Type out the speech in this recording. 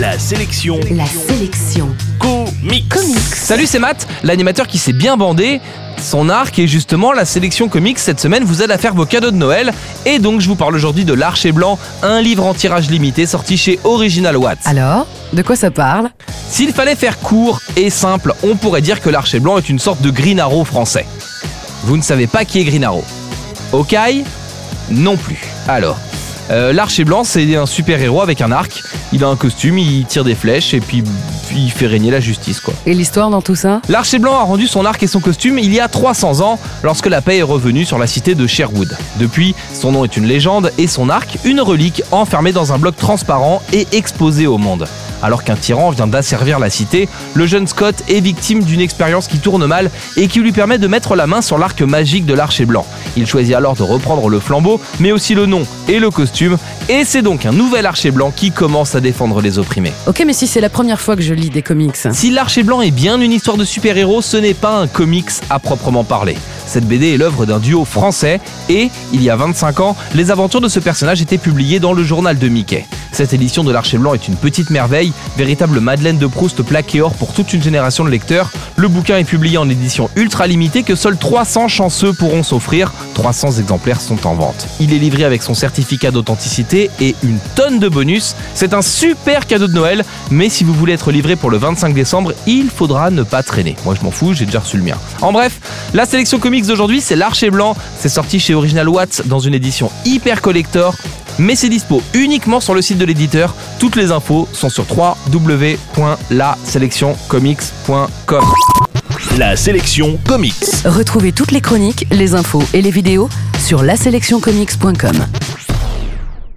La sélection La sélection. comics. Comics. Salut, c'est Matt, l'animateur qui s'est bien bandé. Son arc et justement la sélection comics cette semaine vous aide à faire vos cadeaux de Noël. Et donc je vous parle aujourd'hui de L'Archer Blanc, un livre en tirage limité sorti chez Original Watts. Alors, de quoi ça parle? S'il fallait faire court et simple, on pourrait dire que l'Archer Blanc est une sorte de Green Arrow français. Vous ne savez pas qui est Green Arrow Hawkeye Non plus. Alors, euh, l'Archer Blanc, c'est un super-héros avec un arc. Il a un costume, il tire des flèches et puis il fait régner la justice, quoi. Et l'histoire dans tout ça L'Archer Blanc a rendu son arc et son costume il y a 300 ans, lorsque la paix est revenue sur la cité de Sherwood. Depuis, son nom est une légende et son arc, une relique enfermée dans un bloc transparent et exposée au monde. Alors qu'un tyran vient d'asservir la cité, le jeune Scott est victime d'une expérience qui tourne mal et qui lui permet de mettre la main sur l'arc magique de l'Archer Blanc. Il choisit alors de reprendre le flambeau, mais aussi le nom et le costume, et c'est donc un nouvel Archer Blanc qui commence à défendre les opprimés. Ok, mais si c'est la première fois que je lis des comics. Si l'Archer Blanc est bien une histoire de super-héros, ce n'est pas un comics à proprement parler. Cette BD est l'œuvre d'un duo français et, il y a 25 ans, les aventures de ce personnage étaient publiées dans le journal de Mickey. Cette édition de l'Archer Blanc est une petite merveille, véritable Madeleine de Proust plaquée or pour toute une génération de lecteurs. Le bouquin est publié en édition ultra limitée que seuls 300 chanceux pourront s'offrir. 300 exemplaires sont en vente. Il est livré avec son certificat d'authenticité et une tonne de bonus. C'est un super cadeau de Noël, mais si vous voulez être livré pour le 25 décembre, il faudra ne pas traîner. Moi je m'en fous, j'ai déjà reçu le mien. En bref, la sélection comics d'aujourd'hui, c'est l'Archer Blanc. C'est sorti chez Original Watts dans une édition hyper collector. Mais c'est dispo uniquement sur le site de l'éditeur. Toutes les infos sont sur www.laselectioncomics.com. La sélection comics. Retrouvez toutes les chroniques, les infos et les vidéos sur laselectioncomics.com.